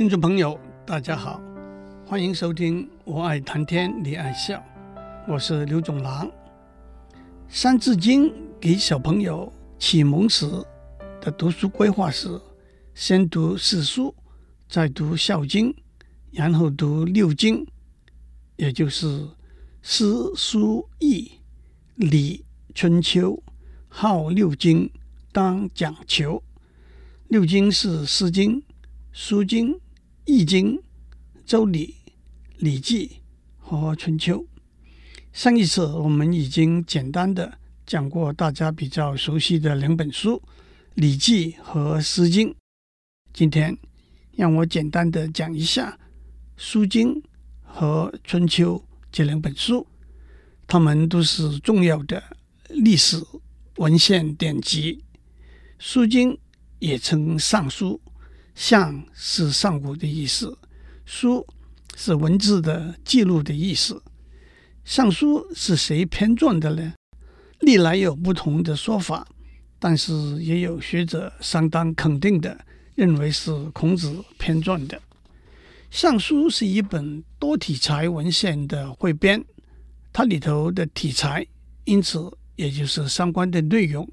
听众朋友，大家好，欢迎收听《我爱谈天，你爱笑》，我是刘总郎。《三字经》给小朋友启蒙时的读书规划是：先读四书，再读《孝经》，然后读六经，也就是诗、书、易、礼、春秋。好六经，当讲求。六经是《诗经》。书经、易经、周礼、礼记和春秋。上一次我们已经简单的讲过大家比较熟悉的两本书《礼记》和《诗经》。今天让我简单的讲一下《书经》和《春秋》这两本书，它们都是重要的历史文献典籍。《书经》也称《尚书》。相是上古的意思，书是文字的记录的意思。尚书是谁编撰的呢？历来有不同的说法，但是也有学者相当肯定的认为是孔子编撰的。尚书是一本多体裁文献的汇编，它里头的体裁，因此也就是相关的内容，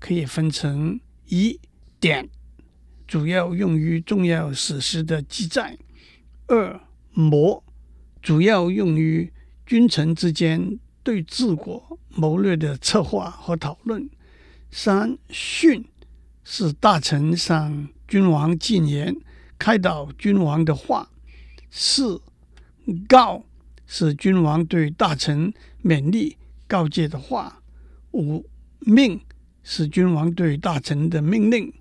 可以分成一点。主要用于重要史实的记载。二谋，主要用于君臣之间对治国谋略的策划和讨论。三训，是大臣向君王进言、开导君王的话。四告，是君王对大臣勉励告诫的话。五命，是君王对大臣的命令。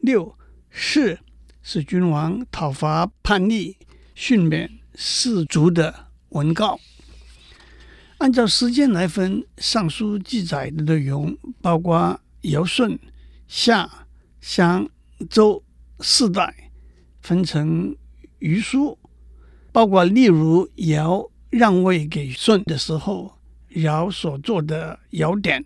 六是，是君王讨伐叛逆、训勉士卒的文告。按照时间来分，《尚书》记载的内容包括尧舜、夏、商、周四代，分成余书，包括例如尧让位给舜的时候，尧所做的《尧典》，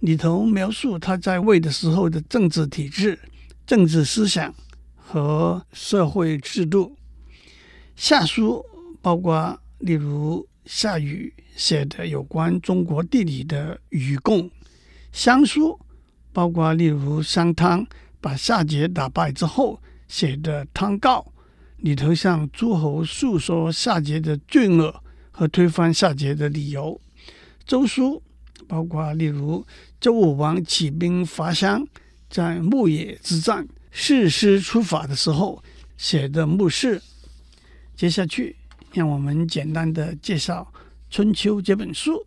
里头描述他在位的时候的政治体制。政治思想和社会制度。夏书包括例如夏禹写的有关中国地理的《禹贡》，商书包括例如商汤把夏桀打败之后写的《汤告》，里头向诸侯诉说夏桀的罪恶和推翻夏桀的理由。周书包括例如周武王起兵伐襄。在牧野之战，誓师出法的时候写的牧誓。接下去，让我们简单的介绍《春秋》这本书。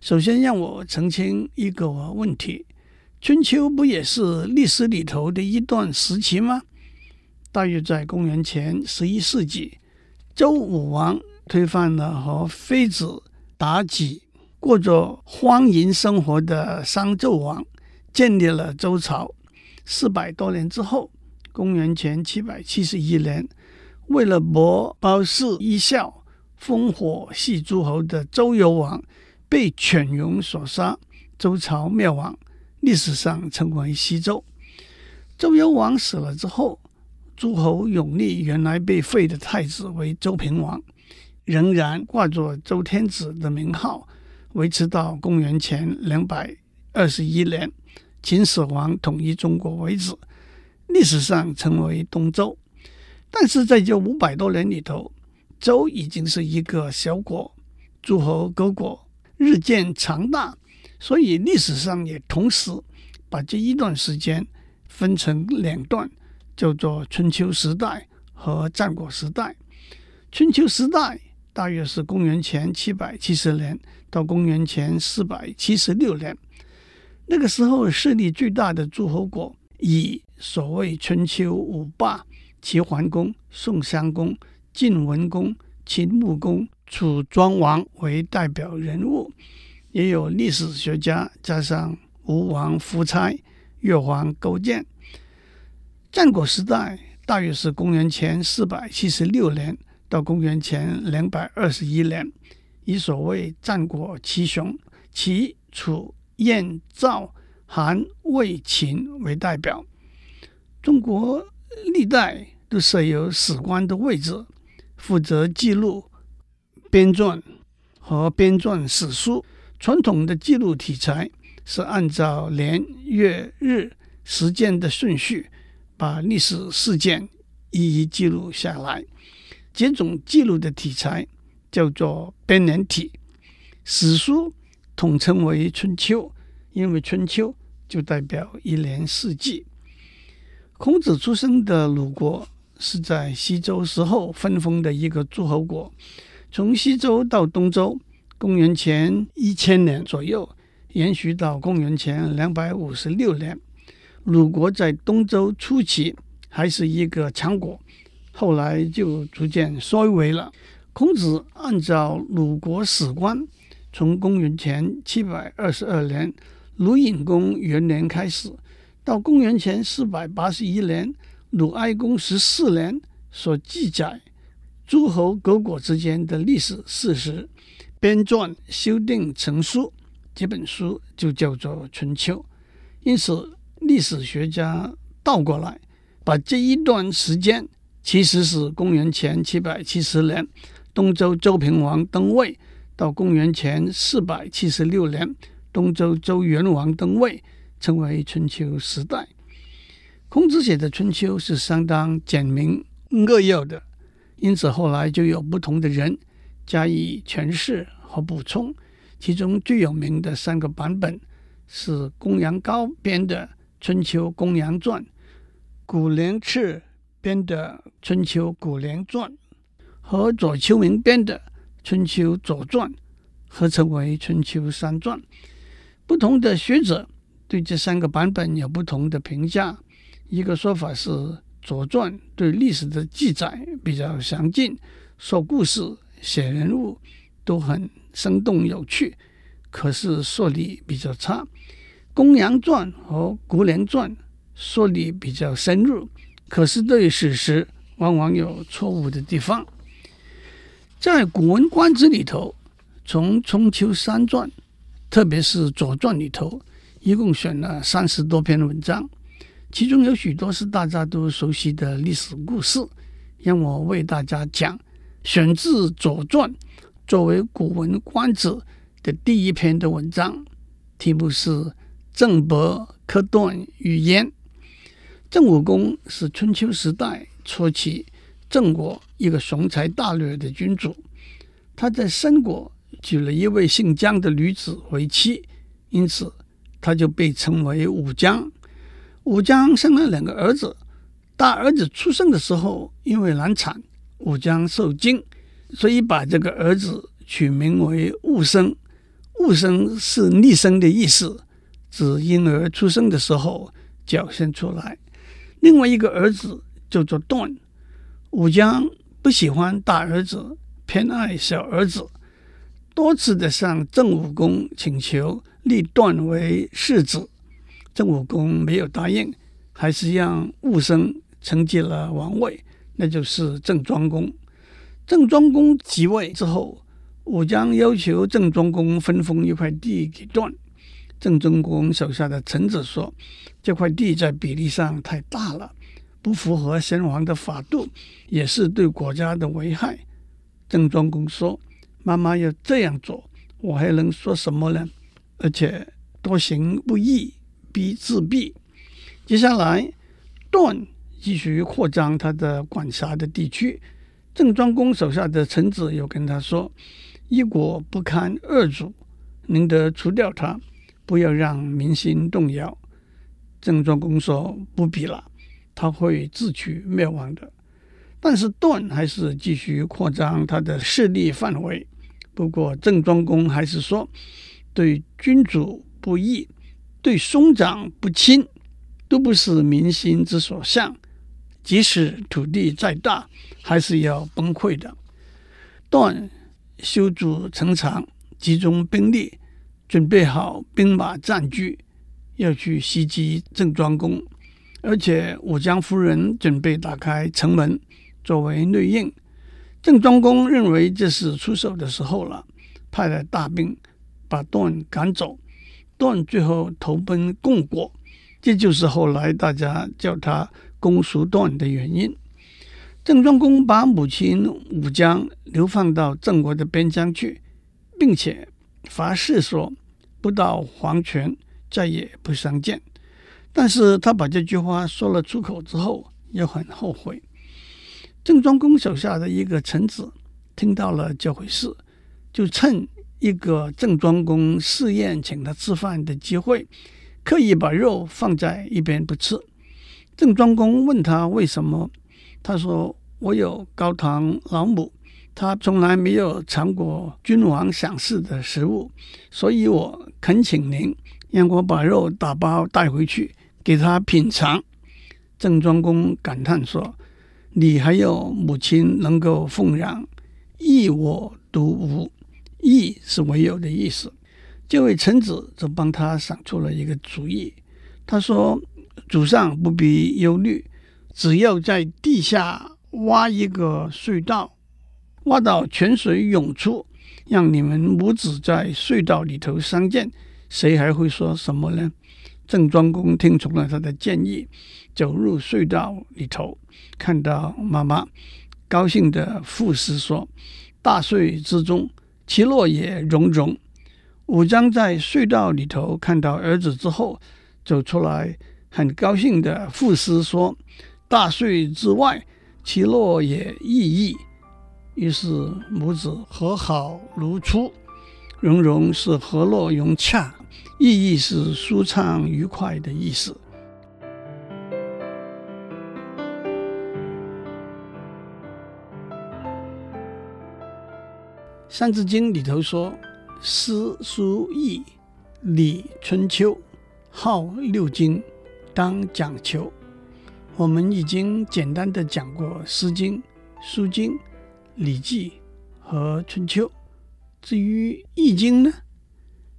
首先，让我澄清一个问题：《春秋》不也是历史里头的一段时期吗？大约在公元前十一世纪，周武王推翻了和妃子妲己过着荒淫生活的商纣王。建立了周朝。四百多年之后，公元前七百七十一年，为了博褒姒一笑，烽火戏诸侯的周幽王被犬戎所杀，周朝灭亡，历史上称为西周。周幽王死了之后，诸侯拥立原来被废的太子为周平王，仍然挂着周天子的名号，维持到公元前两百二十一年。秦始皇统一中国为止，历史上称为东周。但是在这五百多年里头，周已经是一个小国，诸侯各国日渐强大，所以历史上也同时把这一段时间分成两段，叫做春秋时代和战国时代。春秋时代大约是公元前七百七十年到公元前四百七十六年。那个时候势力最大的诸侯国，以所谓春秋五霸齐桓公、宋襄公、晋文公、秦穆公、楚庄王为代表人物，也有历史学家加上吴王夫差、越王勾践。战国时代大约是公元前四百七十六年到公元前两百二十一年，以所谓战国七雄，齐、楚。燕、赵、韩、魏、秦为代表，中国历代都设有史官的位置，负责记录、编撰和编撰史书。传统的记录题材是按照年、月、日、时间的顺序，把历史事件一一记录下来。这种记录的题材叫做编年体。史书统称为春秋，因为春秋就代表一年四季。孔子出生的鲁国是在西周时候分封的一个诸侯国，从西周到东周，公元前一千年左右，延续到公元前两百五十六年。鲁国在东周初期还是一个强国，后来就逐渐衰微了。孔子按照鲁国史观，从公元前七百二十二年鲁隐公元年开始。到公元前四百八十一年，鲁哀公十四年所记载诸侯各国之间的历史事实，编撰修订成书，这本书就叫做《春秋》。因此，历史学家倒过来把这一段时间，其实是公元前七百七十年东周周平王登位，到公元前四百七十六年东周周元王登位。称为春秋时代。孔子写的春秋是相当简明扼要的，因此后来就有不同的人加以诠释和补充。其中最有名的三个版本是公羊高编的《春秋公羊传》，古廉赤编的《春秋古廉传》，和左丘明编的《春秋左传》，合称为《春秋三传》。不同的学者。对这三个版本有不同的评价。一个说法是，《左传》对历史的记载比较详尽，说故事、写人物都很生动有趣，可是说理比较差。《公羊传》和《古廉传》说理比较深入，可是对史实往往有错误的地方。在《古文观止》里头，从《春秋三传》，特别是《左传》里头。一共选了三十多篇文章，其中有许多是大家都熟悉的历史故事。让我为大家讲，选自《左传》作为《古文观止》的第一篇的文章，题目是《郑伯克段于鄢》。郑武公是春秋时代初期郑国一个雄才大略的君主，他在申国娶了一位姓姜的女子为妻，因此。他就被称为武姜。武姜生了两个儿子，大儿子出生的时候因为难产，武姜受惊，所以把这个儿子取名为戊生。戊生是逆生的意思，指婴儿出生的时候表现出来。另外一个儿子叫做段。武姜不喜欢大儿子，偏爱小儿子，多次的向郑武公请求。立段为世子，郑武公没有答应，还是让武生承继了王位，那就是郑庄公。郑庄公即位之后，武姜要求郑庄公分封一块地给段。郑庄公手下的臣子说：“这块地在比例上太大了，不符合先王的法度，也是对国家的危害。”郑庄公说：“妈妈要这样做，我还能说什么呢？”而且多行不义必自毙。接下来，段继续扩张他的管辖的地区。郑庄公手下的臣子又跟他说：“一国不堪二主，宁得除掉他，不要让民心动摇。”郑庄公说：“不必了，他会自取灭亡的。”但是段还是继续扩张他的势力范围。不过郑庄公还是说。对君主不义，对兄长不亲，都不是民心之所向。即使土地再大，还是要崩溃的。段修筑城墙，集中兵力，准备好兵马战车，要去袭击郑庄公。而且武姜夫人准备打开城门作为内应。郑庄公认为这是出手的时候了，派了大兵。把段赶走，段最后投奔共国，这就是后来大家叫他公叔段的原因。郑庄公把母亲武姜流放到郑国的边疆去，并且发誓说不到黄泉再也不相见。但是他把这句话说了出口之后，又很后悔。郑庄公手下的一个臣子听到了这回事，就趁一个郑庄公设宴请他吃饭的机会，刻意把肉放在一边不吃。郑庄公问他为什么，他说：“我有高堂老母，他从来没有尝过君王赏赐的食物，所以我恳请您让我把肉打包带回去。”给他品尝，郑庄公感叹说：“你还有母亲能够奉养，亦我独无。亦是唯有的意思。”这位臣子就帮他想出了一个主意。他说：“主上不必忧虑，只要在地下挖一个隧道，挖到泉水涌出，让你们母子在隧道里头相见，谁还会说什么呢？”郑庄公听从了他的建议，走入隧道里头，看到妈妈，高兴地赋诗说：“大隧之中，其乐也融融。”武姜在隧道里头看到儿子之后，走出来，很高兴地赋诗说：“大隧之外，其乐也溢溢。”于是母子和好如初，融融是和乐融洽。意义是舒畅愉快的意思。《三字经》里头说：“诗书易礼春秋，号六经，当讲求。”我们已经简单的讲过《诗经》《书经》《礼记》和《春秋》，至于《易经》呢？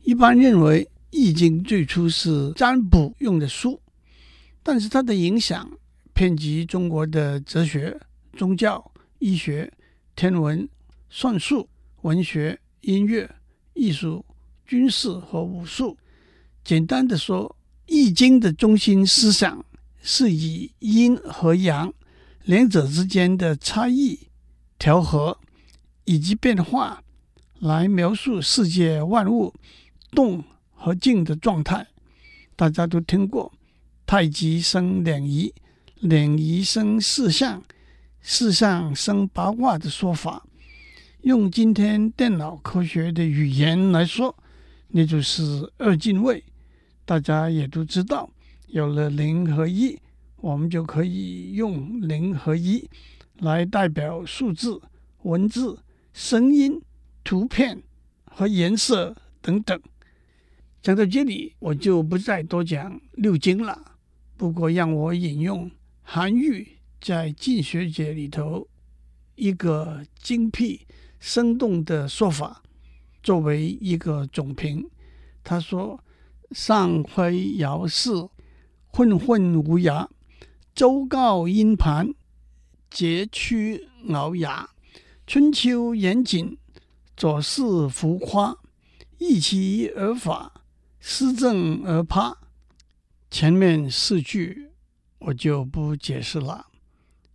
一般认为。《易经》最初是占卜用的书，但是它的影响遍及中国的哲学、宗教、医学、天文、算术、文学、音乐、艺术、军事和武术。简单的说，《易经》的中心思想是以阴和阳两者之间的差异、调和以及变化来描述世界万物动和静的状态，大家都听过“太极生两仪，两仪生四象，四象生八卦”的说法。用今天电脑科学的语言来说，那就是二进位。大家也都知道，有了零和一，我们就可以用零和一来代表数字、文字、声音、图片和颜色等等。讲到这里，我就不再多讲六经了。不过，让我引用韩愈在《进学解》里头一个精辟生动的说法，作为一个总评。他说：“上辉尧祀，混混无涯；周告殷盘，桀屈聱牙；春秋严谨，左氏浮夸；易其而法。”思正而趴，前面四句我就不解释了。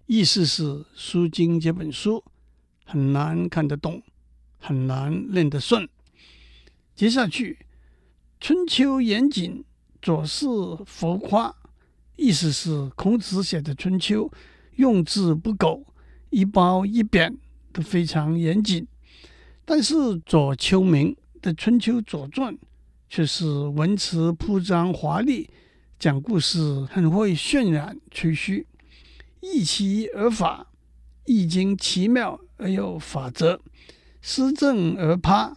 意思是《书经》这本书很难看得懂，很难念得顺。接下去，春秋严谨，左思浮夸，意思是孔子写的《春秋》用字不苟，一褒一贬都非常严谨。但是左丘明的《春秋左传》。却是文辞铺张华丽，讲故事很会渲染吹嘘，易其而法，易经奇妙而有法则，思正而趴，《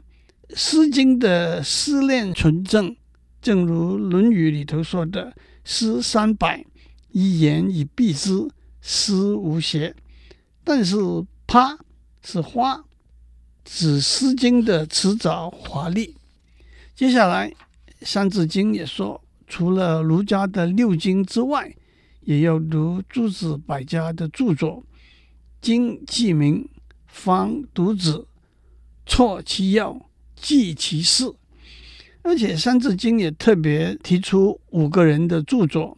诗经》的思练纯正，正如《论语》里头说的“诗三百，一言以蔽之，诗无邪”。但是“趴”是花，指《诗经》的辞藻华丽。接下来，《三字经》也说，除了儒家的六经之外，也要读诸子百家的著作，经记名，方读子，错其要，记其事。而且，《三字经》也特别提出五个人的著作：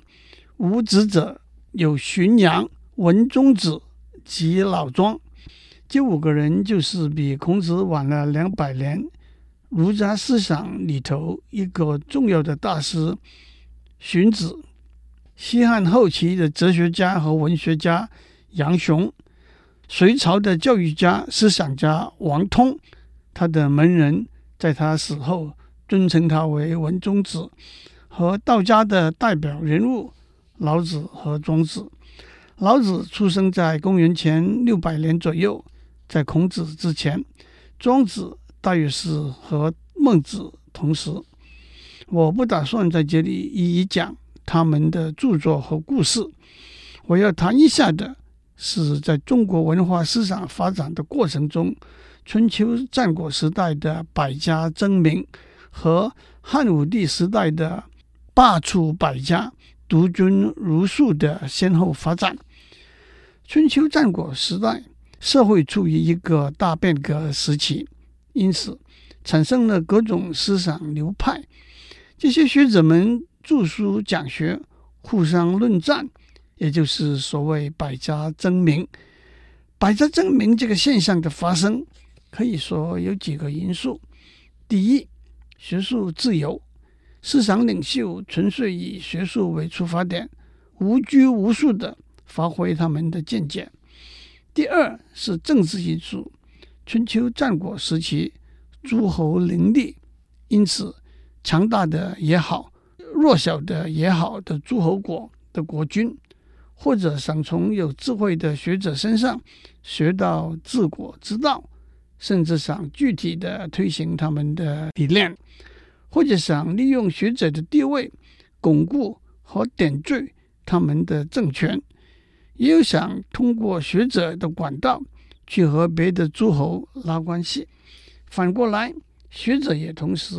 无子者有荀杨、文中子、及老庄。这五个人就是比孔子晚了两百年，儒家思想里头一个重要的大师荀子。西汉后期的哲学家和文学家杨雄，隋朝的教育家、思想家王通，他的门人在他死后尊称他为文中子，和道家的代表人物老子和庄子。老子出生在公元前六百年左右，在孔子之前。庄子大约是和孟子同时。我不打算在这里一一讲。他们的著作和故事，我要谈一下的是，在中国文化思想发展的过程中，春秋战国时代的百家争鸣和汉武帝时代的罢黜百家、独尊儒术的先后发展。春秋战国时代，社会处于一个大变革时期，因此产生了各种思想流派。这些学者们。著书讲学，互相论战，也就是所谓百家争鸣。百家争鸣这个现象的发生，可以说有几个因素：第一，学术自由，思想领袖纯粹以学术为出发点，无拘无束地发挥他们的见解；第二是政治因素，春秋战国时期诸侯林立，因此强大的也好。弱小的也好的诸侯国的国君，或者想从有智慧的学者身上学到治国之道，甚至想具体的推行他们的理念，或者想利用学者的地位巩固和点缀他们的政权，也有想通过学者的管道去和别的诸侯拉关系。反过来，学者也同时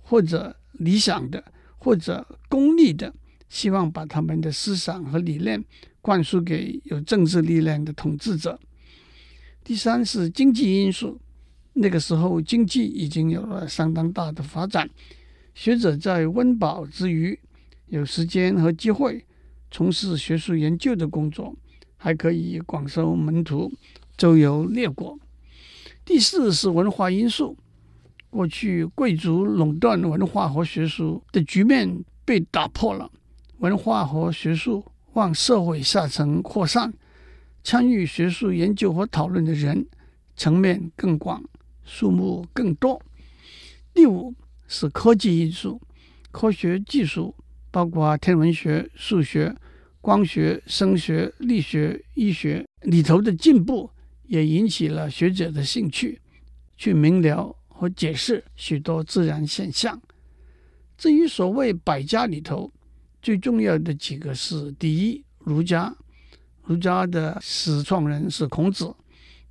或者理想的。或者功利的，希望把他们的思想和理念灌输给有政治力量的统治者。第三是经济因素，那个时候经济已经有了相当大的发展，学者在温饱之余有时间和机会从事学术研究的工作，还可以广收门徒，周游列国。第四是文化因素。过去贵族垄断文化和学术的局面被打破了，文化和学术往社会下层扩散，参与学术研究和讨论的人层面更广，数目更多。第五是科技因素，科学技术包括天文学、数学、光学、声学、力学、医学里头的进步，也引起了学者的兴趣，去明了。和解释许多自然现象。至于所谓百家里头，最重要的几个是：第一，儒家，儒家的始创人是孔子，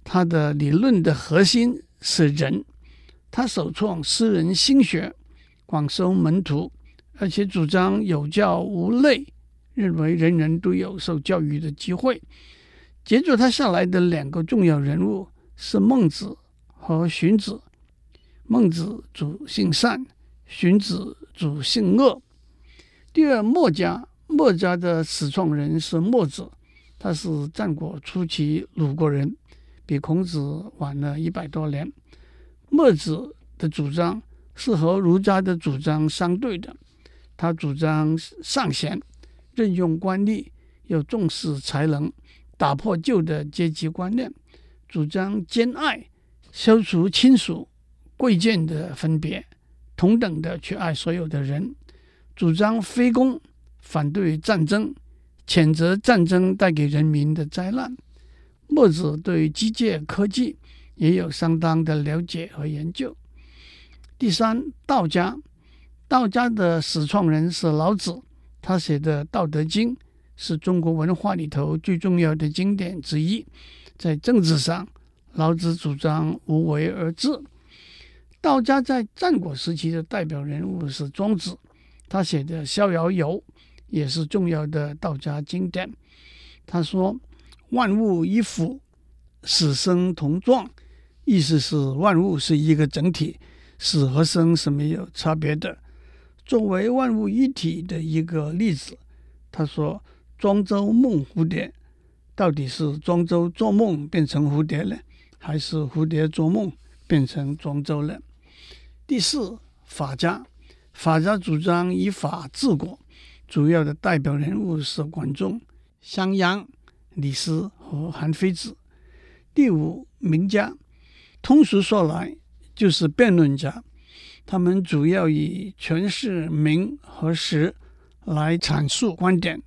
他的理论的核心是仁，他首创诗人心学，广收门徒，而且主张有教无类，认为人人都有受教育的机会。接着他下来的两个重要人物是孟子和荀子。孟子主性善，荀子主性恶。第二，墨家，墨家的始创人是墨子，他是战国初期鲁国人，比孔子晚了一百多年。墨子的主张是和儒家的主张相对的，他主张尚贤，任用官吏，要重视才能，打破旧的阶级观念，主张兼爱，消除亲属。贵贱的分别，同等的去爱所有的人，主张非攻，反对战争，谴责战争带给人民的灾难。墨子对机械科技也有相当的了解和研究。第三，道家，道家的始创人是老子，他写的《道德经》是中国文化里头最重要的经典之一。在政治上，老子主张无为而治。道家在战国时期的代表人物是庄子，他写的《逍遥游》也是重要的道家经典。他说：“万物一辅，死生同状。”意思是万物是一个整体，死和生是没有差别的。作为万物一体的一个例子，他说：“庄周梦蝴蝶，到底是庄周做梦变成蝴蝶了，还是蝴蝶做梦变成庄周了？第四，法家，法家主张以法治国，主要的代表人物是管仲、商鞅、李斯和韩非子。第五，名家，通俗说来就是辩论家，他们主要以诠释名和实来阐述观点，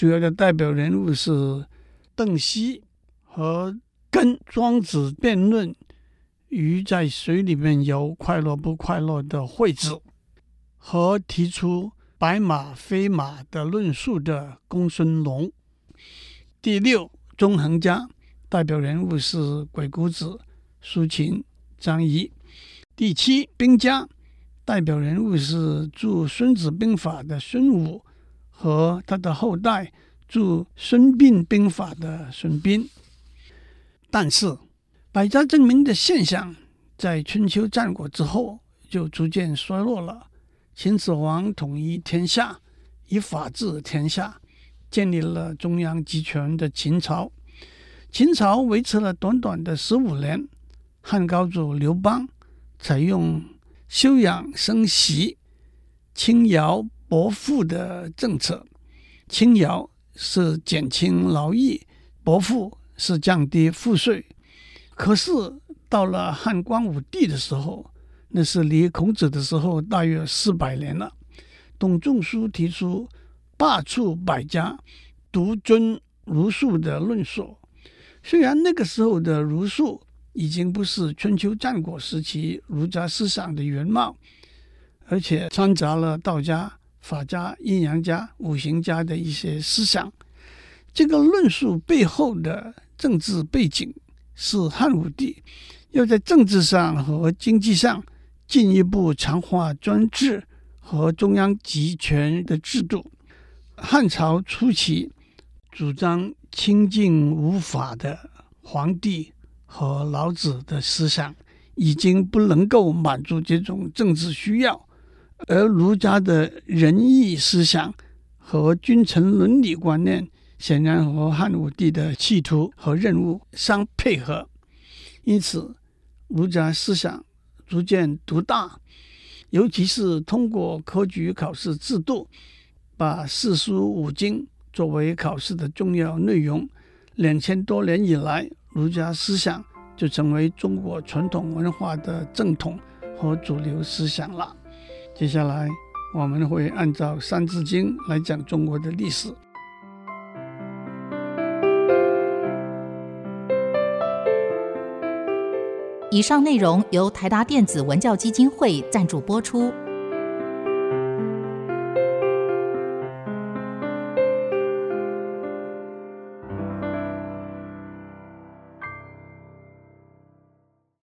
主要的代表人物是邓析和跟庄子辩论。鱼在水里面游，快乐不快乐的惠子，和提出白马非马的论述的公孙龙。第六，纵横家代表人物是鬼谷子、苏秦、张仪。第七，兵家代表人物是著《孙子兵法》的孙武和他的后代著《孙膑兵法》的孙膑。但是。百家争鸣的现象，在春秋战国之后就逐渐衰落了。秦始皇统一天下，以法治天下，建立了中央集权的秦朝。秦朝维持了短短的十五年。汉高祖刘邦采用休养生息、轻徭薄赋的政策。轻徭是减轻劳役，薄赋是降低赋税。可是到了汉光武帝的时候，那是离孔子的时候大约四百年了。董仲舒提出罢黜百家，独尊儒术的论述。虽然那个时候的儒术已经不是春秋战国时期儒家思想的原貌，而且掺杂了道家、法家、阴阳家、五行家的一些思想。这个论述背后的政治背景。是汉武帝要在政治上和经济上进一步强化专制和中央集权的制度。汉朝初期主张清静无法的皇帝和老子的思想已经不能够满足这种政治需要，而儒家的仁义思想和君臣伦理观念。显然和汉武帝的企图和任务相配合，因此儒家思想逐渐独大，尤其是通过科举考试制度，把四书五经作为考试的重要内容。两千多年以来，儒家思想就成为中国传统文化的正统和主流思想了。接下来我们会按照《三字经》来讲中国的历史。以上内容由台达电子文教基金会赞助播出。